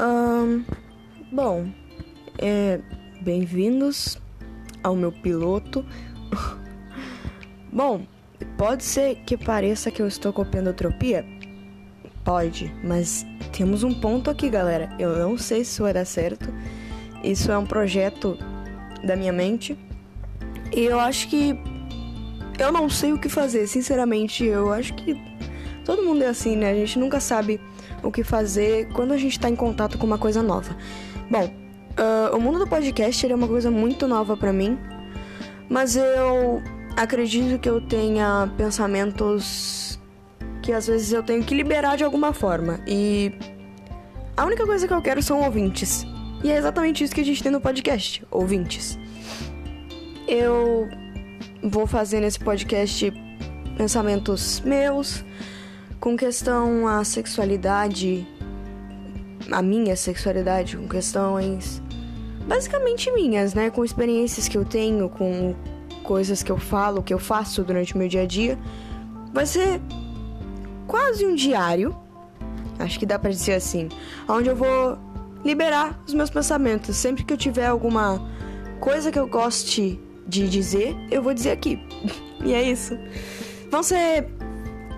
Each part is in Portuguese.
Um, bom, é, bem-vindos ao meu piloto. bom, pode ser que pareça que eu estou copiando Utopia? Pode, mas temos um ponto aqui, galera. Eu não sei se isso vai dar certo. Isso é um projeto da minha mente. E eu acho que. Eu não sei o que fazer, sinceramente. Eu acho que todo mundo é assim, né? A gente nunca sabe o que fazer quando a gente está em contato com uma coisa nova. Bom, uh, o mundo do podcast é uma coisa muito nova para mim, mas eu acredito que eu tenha pensamentos que às vezes eu tenho que liberar de alguma forma. E a única coisa que eu quero são ouvintes. E é exatamente isso que a gente tem no podcast, ouvintes. Eu vou fazer nesse podcast pensamentos meus com questão à sexualidade, a minha sexualidade, com questões basicamente minhas, né, com experiências que eu tenho, com coisas que eu falo, que eu faço durante o meu dia a dia. Vai ser quase um diário, acho que dá para dizer assim, onde eu vou liberar os meus pensamentos. Sempre que eu tiver alguma coisa que eu goste de dizer, eu vou dizer aqui. e é isso. Vão ser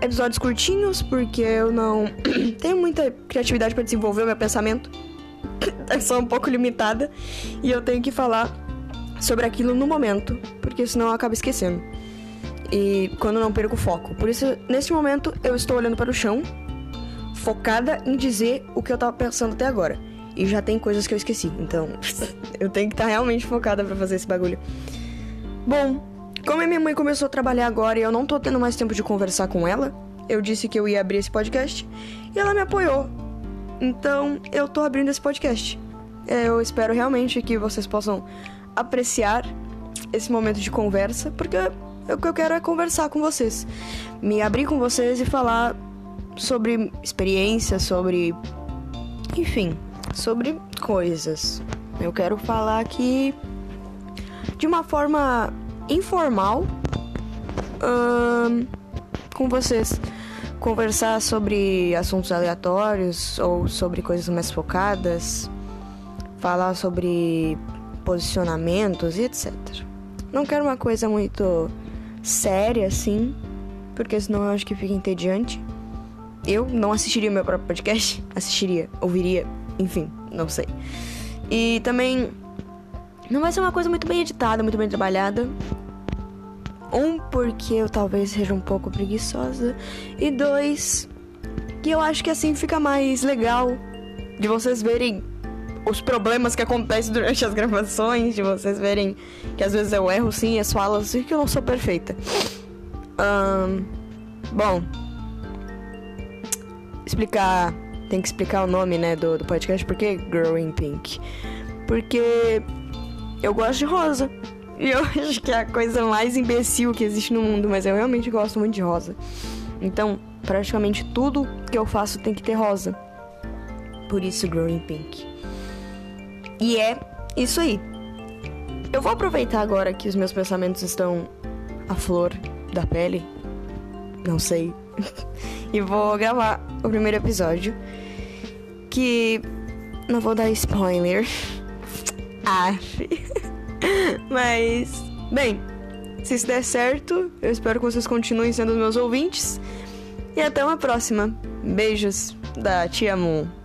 episódios curtinhos, porque eu não tenho muita criatividade para desenvolver o meu pensamento. eu sou um pouco limitada e eu tenho que falar sobre aquilo no momento, porque senão eu acabo esquecendo. E quando não perco o foco. Por isso, nesse momento, eu estou olhando para o chão, focada em dizer o que eu tava pensando até agora. E já tem coisas que eu esqueci, então eu tenho que estar tá realmente focada para fazer esse bagulho. Bom, como a minha mãe começou a trabalhar agora e eu não tô tendo mais tempo de conversar com ela, eu disse que eu ia abrir esse podcast e ela me apoiou. Então eu tô abrindo esse podcast. É, eu espero realmente que vocês possam apreciar esse momento de conversa, porque o que eu quero é conversar com vocês, me abrir com vocês e falar sobre experiências, sobre. enfim, sobre coisas. Eu quero falar aqui de uma forma informal com vocês. Conversar sobre assuntos aleatórios ou sobre coisas mais focadas. Falar sobre posicionamentos e etc. Não quero uma coisa muito séria assim, porque senão eu acho que fica entediante. Eu não assistiria meu próprio podcast, assistiria, ouviria, enfim, não sei. E também não vai ser uma coisa muito bem editada, muito bem trabalhada. Um, porque eu talvez seja um pouco preguiçosa. E dois, que eu acho que assim fica mais legal de vocês verem os problemas que acontecem durante as gravações, de vocês verem que às vezes eu erro sim as falas e que eu não sou perfeita. Um, bom, explicar. Tem que explicar o nome, né, do, do podcast, por que Growing Pink? Porque eu gosto de rosa. E eu acho que é a coisa mais imbecil que existe no mundo, mas eu realmente gosto muito de rosa. Então, praticamente tudo que eu faço tem que ter rosa. Por isso, Growing Pink. E é isso aí. Eu vou aproveitar agora que os meus pensamentos estão à flor da pele. Não sei. e vou gravar o primeiro episódio. Que. Não vou dar spoiler. Aff. Mas, bem, se isso der certo, eu espero que vocês continuem sendo meus ouvintes. E até uma próxima. Beijos da Tia Moon.